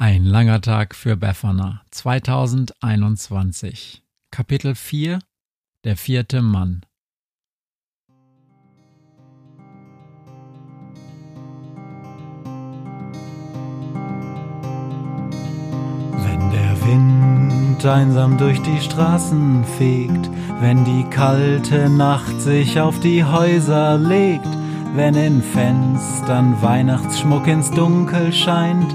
Ein langer Tag für Befana. 2021 Kapitel 4 Der vierte Mann. Wenn der Wind einsam durch die Straßen fegt, wenn die kalte Nacht sich auf die Häuser legt, wenn in Fenstern Weihnachtsschmuck ins Dunkel scheint,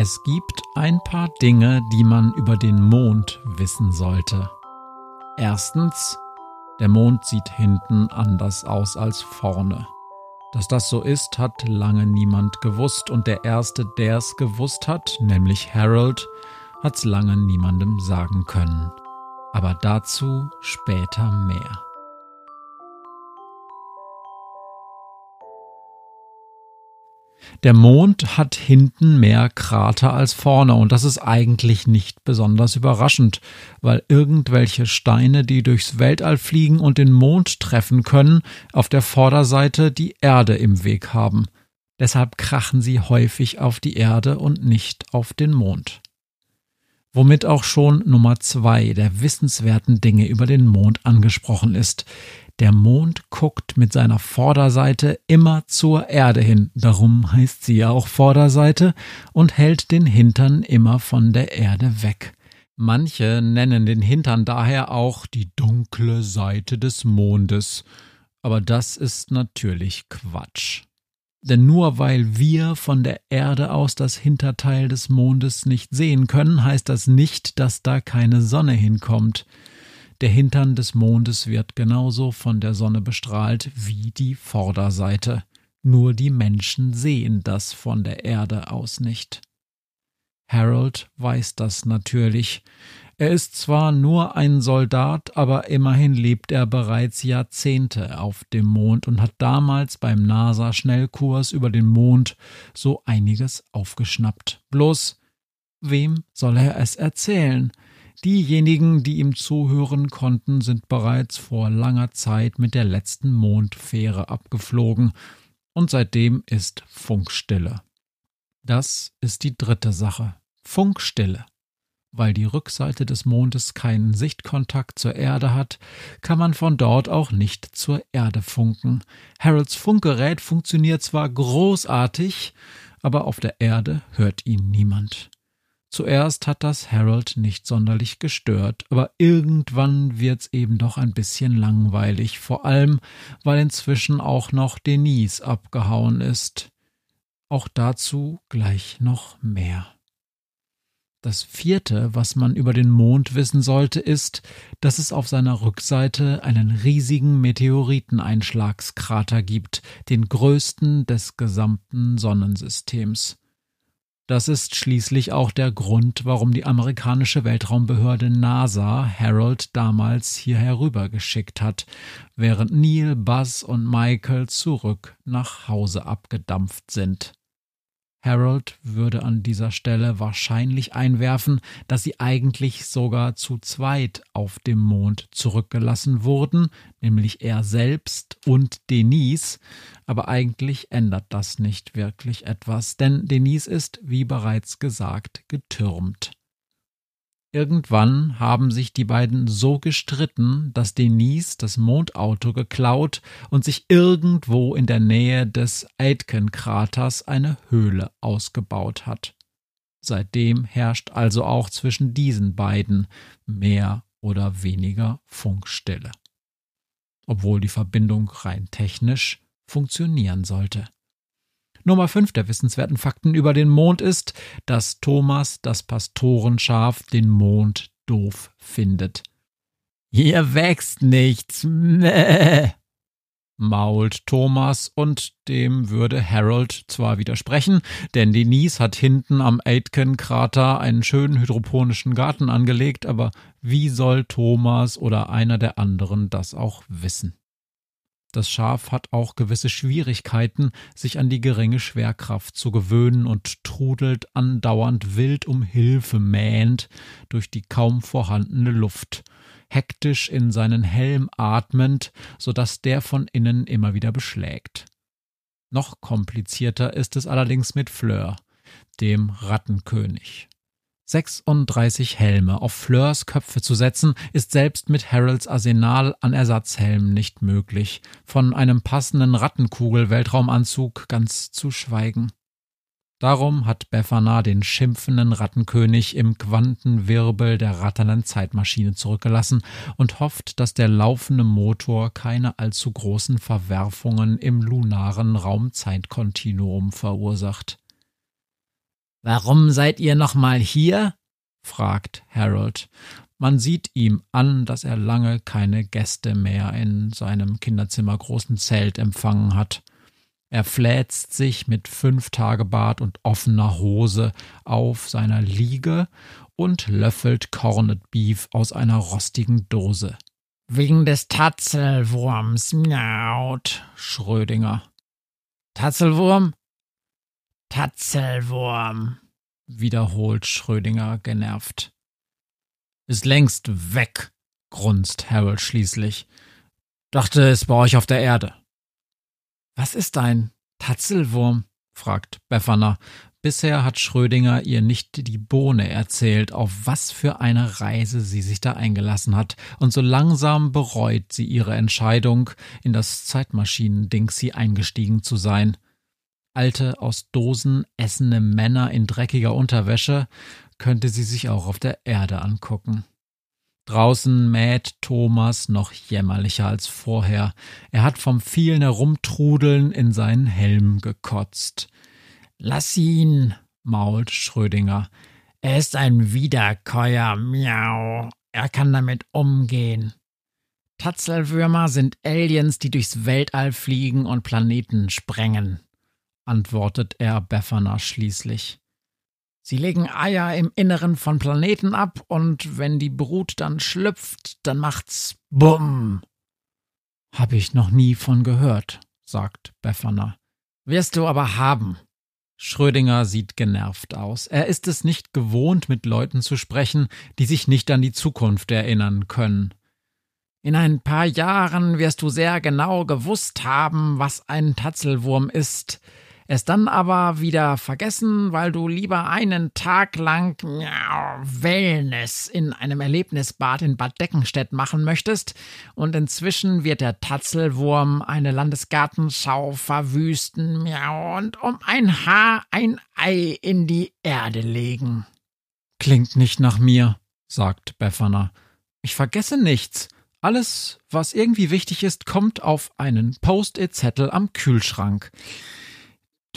Es gibt ein paar Dinge, die man über den Mond wissen sollte. Erstens, der Mond sieht hinten anders aus als vorne. Dass das so ist, hat lange niemand gewusst und der Erste, der es gewusst hat, nämlich Harold, hat's lange niemandem sagen können. Aber dazu später mehr. Der Mond hat hinten mehr Krater als vorne und das ist eigentlich nicht besonders überraschend, weil irgendwelche Steine, die durchs Weltall fliegen und den Mond treffen können, auf der Vorderseite die Erde im Weg haben. Deshalb krachen sie häufig auf die Erde und nicht auf den Mond. Womit auch schon Nummer zwei der wissenswerten Dinge über den Mond angesprochen ist. Der Mond guckt mit seiner Vorderseite immer zur Erde hin, darum heißt sie ja auch Vorderseite, und hält den Hintern immer von der Erde weg. Manche nennen den Hintern daher auch die dunkle Seite des Mondes, aber das ist natürlich Quatsch. Denn nur weil wir von der Erde aus das Hinterteil des Mondes nicht sehen können, heißt das nicht, dass da keine Sonne hinkommt. Der Hintern des Mondes wird genauso von der Sonne bestrahlt wie die Vorderseite. Nur die Menschen sehen das von der Erde aus nicht. Harold weiß das natürlich. Er ist zwar nur ein Soldat, aber immerhin lebt er bereits Jahrzehnte auf dem Mond und hat damals beim NASA-Schnellkurs über den Mond so einiges aufgeschnappt. Bloß, wem soll er es erzählen? Diejenigen, die ihm zuhören konnten, sind bereits vor langer Zeit mit der letzten Mondfähre abgeflogen, und seitdem ist Funkstille. Das ist die dritte Sache. Funkstille. Weil die Rückseite des Mondes keinen Sichtkontakt zur Erde hat, kann man von dort auch nicht zur Erde funken. Harolds Funkgerät funktioniert zwar großartig, aber auf der Erde hört ihn niemand. Zuerst hat das Harold nicht sonderlich gestört, aber irgendwann wird's eben doch ein bisschen langweilig, vor allem weil inzwischen auch noch Denise abgehauen ist. Auch dazu gleich noch mehr. Das vierte, was man über den Mond wissen sollte, ist, dass es auf seiner Rückseite einen riesigen Meteoriteneinschlagskrater gibt, den größten des gesamten Sonnensystems. Das ist schließlich auch der Grund, warum die amerikanische Weltraumbehörde NASA Harold damals hier herübergeschickt hat, während Neil, Buzz und Michael zurück nach Hause abgedampft sind. Harold würde an dieser Stelle wahrscheinlich einwerfen, dass sie eigentlich sogar zu zweit auf dem Mond zurückgelassen wurden, nämlich er selbst und Denise, aber eigentlich ändert das nicht wirklich etwas, denn Denise ist, wie bereits gesagt, getürmt. Irgendwann haben sich die beiden so gestritten, dass Denise das Mondauto geklaut und sich irgendwo in der Nähe des Aitken-Kraters eine Höhle ausgebaut hat. Seitdem herrscht also auch zwischen diesen beiden mehr oder weniger Funkstille. Obwohl die Verbindung rein technisch funktionieren sollte. Nummer 5 der wissenswerten Fakten über den Mond ist, dass Thomas das Pastorenschaf den Mond doof findet. Hier wächst nichts. Mäh, mault Thomas und dem würde Harold zwar widersprechen, denn Denise hat hinten am Aitken-Krater einen schönen hydroponischen Garten angelegt, aber wie soll Thomas oder einer der anderen das auch wissen? Das Schaf hat auch gewisse Schwierigkeiten, sich an die geringe Schwerkraft zu gewöhnen und trudelt andauernd wild um Hilfe mähend durch die kaum vorhandene Luft, hektisch in seinen Helm atmend, so dass der von innen immer wieder beschlägt. Noch komplizierter ist es allerdings mit Fleur, dem Rattenkönig. 36 Helme auf Fleurs Köpfe zu setzen, ist selbst mit Harolds Arsenal an Ersatzhelmen nicht möglich, von einem passenden Rattenkugel-Weltraumanzug ganz zu schweigen. Darum hat Befana den schimpfenden Rattenkönig im Quantenwirbel der ratternden Zeitmaschine zurückgelassen und hofft, dass der laufende Motor keine allzu großen Verwerfungen im lunaren Raumzeitkontinuum verursacht. Warum seid ihr nochmal hier? fragt Harold. Man sieht ihm an, dass er lange keine Gäste mehr in seinem Kinderzimmer großen Zelt empfangen hat. Er fläzt sich mit Fünftagebart und offener Hose auf seiner Liege und löffelt Corned Beef aus einer rostigen Dose. Wegen des Tatzelwurms, miaut, Schrödinger. Tatzelwurm? Tatzelwurm, wiederholt Schrödinger genervt. Ist längst weg, grunzt Harold schließlich. Dachte, es bei euch auf der Erde. Was ist ein Tatzelwurm? fragt Befana. Bisher hat Schrödinger ihr nicht die Bohne erzählt, auf was für eine Reise sie sich da eingelassen hat, und so langsam bereut sie ihre Entscheidung, in das Zeitmaschinending sie eingestiegen zu sein alte, aus Dosen essende Männer in dreckiger Unterwäsche könnte sie sich auch auf der Erde angucken. Draußen mäht Thomas noch jämmerlicher als vorher. Er hat vom vielen Herumtrudeln in seinen Helm gekotzt. Lass ihn, mault Schrödinger. Er ist ein Wiederkäuer, miau. Er kann damit umgehen. Tatzelwürmer sind Aliens, die durchs Weltall fliegen und Planeten sprengen antwortet er Befana schließlich. Sie legen Eier im Inneren von Planeten ab und wenn die Brut dann schlüpft, dann macht's Bumm. Hab ich noch nie von gehört, sagt Befana. Wirst du aber haben. Schrödinger sieht genervt aus. Er ist es nicht gewohnt, mit Leuten zu sprechen, die sich nicht an die Zukunft erinnern können. In ein paar Jahren wirst du sehr genau gewusst haben, was ein Tatzelwurm ist es dann aber wieder vergessen, weil du lieber einen Tag lang ja, Wellness in einem Erlebnisbad in Bad Deckenstedt machen möchtest und inzwischen wird der Tatzelwurm eine Landesgartenschau verwüsten ja, und um ein Haar ein Ei in die Erde legen. Klingt nicht nach mir, sagt Befana. Ich vergesse nichts. Alles, was irgendwie wichtig ist, kommt auf einen Post-it-Zettel am Kühlschrank.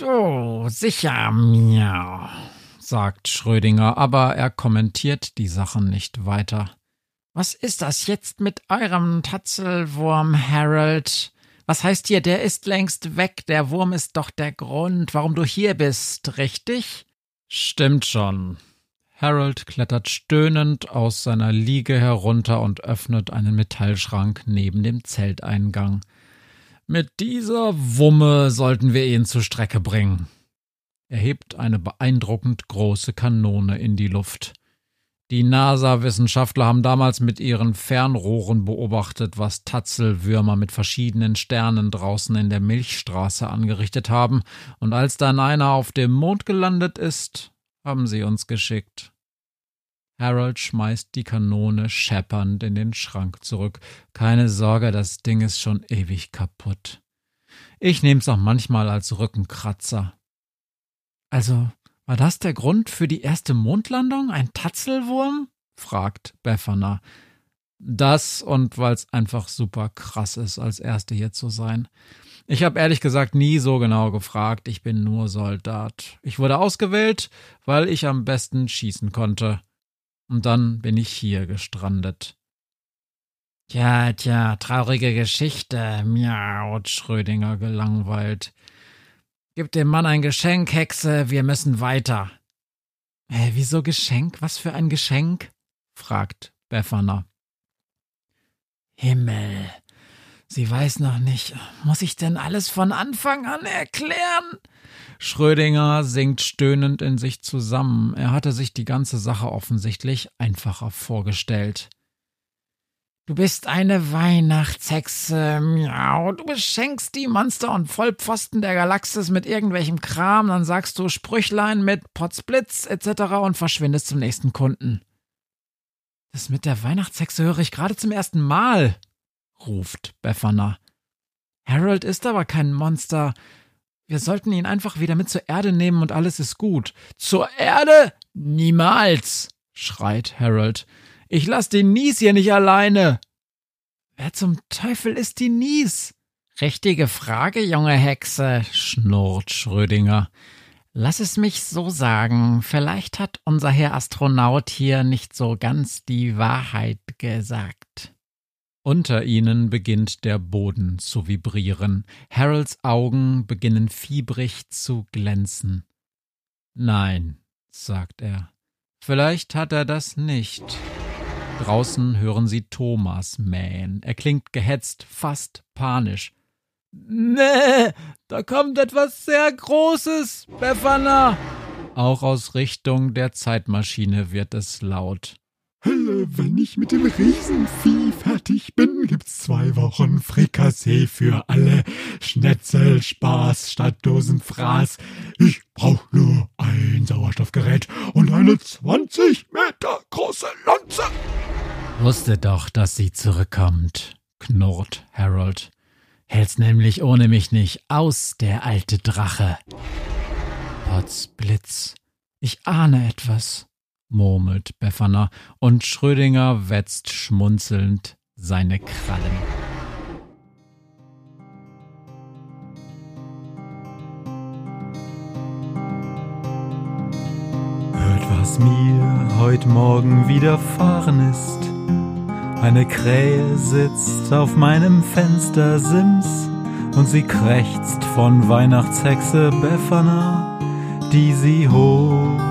Oh, sicher, miau, sagt Schrödinger, aber er kommentiert die Sachen nicht weiter. Was ist das jetzt mit eurem Tatzelwurm, Harold? Was heißt hier, der ist längst weg, der Wurm ist doch der Grund, warum du hier bist, richtig? Stimmt schon. Harold klettert stöhnend aus seiner Liege herunter und öffnet einen Metallschrank neben dem Zelteingang. Mit dieser Wumme sollten wir ihn zur Strecke bringen. Er hebt eine beeindruckend große Kanone in die Luft. Die NASA-Wissenschaftler haben damals mit ihren Fernrohren beobachtet, was Tatzelwürmer mit verschiedenen Sternen draußen in der Milchstraße angerichtet haben, und als dann einer auf dem Mond gelandet ist, haben sie uns geschickt. Harold schmeißt die Kanone scheppernd in den Schrank zurück. Keine Sorge, das Ding ist schon ewig kaputt. Ich nehm's auch manchmal als Rückenkratzer. Also, war das der Grund für die erste Mondlandung? Ein Tatzelwurm? fragt Befana. Das und weil's einfach super krass ist, als Erste hier zu sein. Ich habe ehrlich gesagt nie so genau gefragt, ich bin nur Soldat. Ich wurde ausgewählt, weil ich am besten schießen konnte. Und dann bin ich hier gestrandet. Tja, tja, traurige Geschichte, miaut Schrödinger gelangweilt. Gib dem Mann ein Geschenk, Hexe, wir müssen weiter. Äh, wieso Geschenk? Was für ein Geschenk? fragt Befana. Himmel, sie weiß noch nicht. Muss ich denn alles von Anfang an erklären? Schrödinger sinkt stöhnend in sich zusammen. Er hatte sich die ganze Sache offensichtlich einfacher vorgestellt. Du bist eine Weihnachtshexe, miau. Du beschenkst die Monster und Vollpfosten der Galaxis mit irgendwelchem Kram, dann sagst du Sprüchlein mit Potzblitz etc. und verschwindest zum nächsten Kunden. Das mit der Weihnachtshexe höre ich gerade zum ersten Mal, ruft Befana. Harold ist aber kein Monster. Wir sollten ihn einfach wieder mit zur Erde nehmen und alles ist gut. Zur Erde? Niemals! schreit Harold. Ich lass den Nies hier nicht alleine. Wer zum Teufel ist die Nies? Richtige Frage, junge Hexe, schnurrt Schrödinger. Lass es mich so sagen, vielleicht hat unser Herr Astronaut hier nicht so ganz die Wahrheit gesagt. Unter ihnen beginnt der Boden zu vibrieren. Harolds Augen beginnen fiebrig zu glänzen. Nein, sagt er. Vielleicht hat er das nicht. Draußen hören sie Thomas mähen. Er klingt gehetzt, fast panisch. Nee, da kommt etwas sehr Großes, Befana. Auch aus Richtung der Zeitmaschine wird es laut. Wenn ich mit dem Riesenvieh fertig bin, gibt's zwei Wochen Frikassee für alle. Schnetzel, Spaß statt Dosenfraß. Ich brauch nur ein Sauerstoffgerät und eine 20 Meter große Lanze. Wusste doch, dass sie zurückkommt, knurrt Harold. Hält's nämlich ohne mich nicht aus, der alte Drache. Potzblitz. Ich ahne etwas murmelt Befana, und Schrödinger wetzt schmunzelnd seine Krallen. Hört, was mir heut Morgen widerfahren ist. Eine Krähe sitzt auf meinem Fenstersims und sie krächzt von Weihnachtshexe Befana, die sie hoch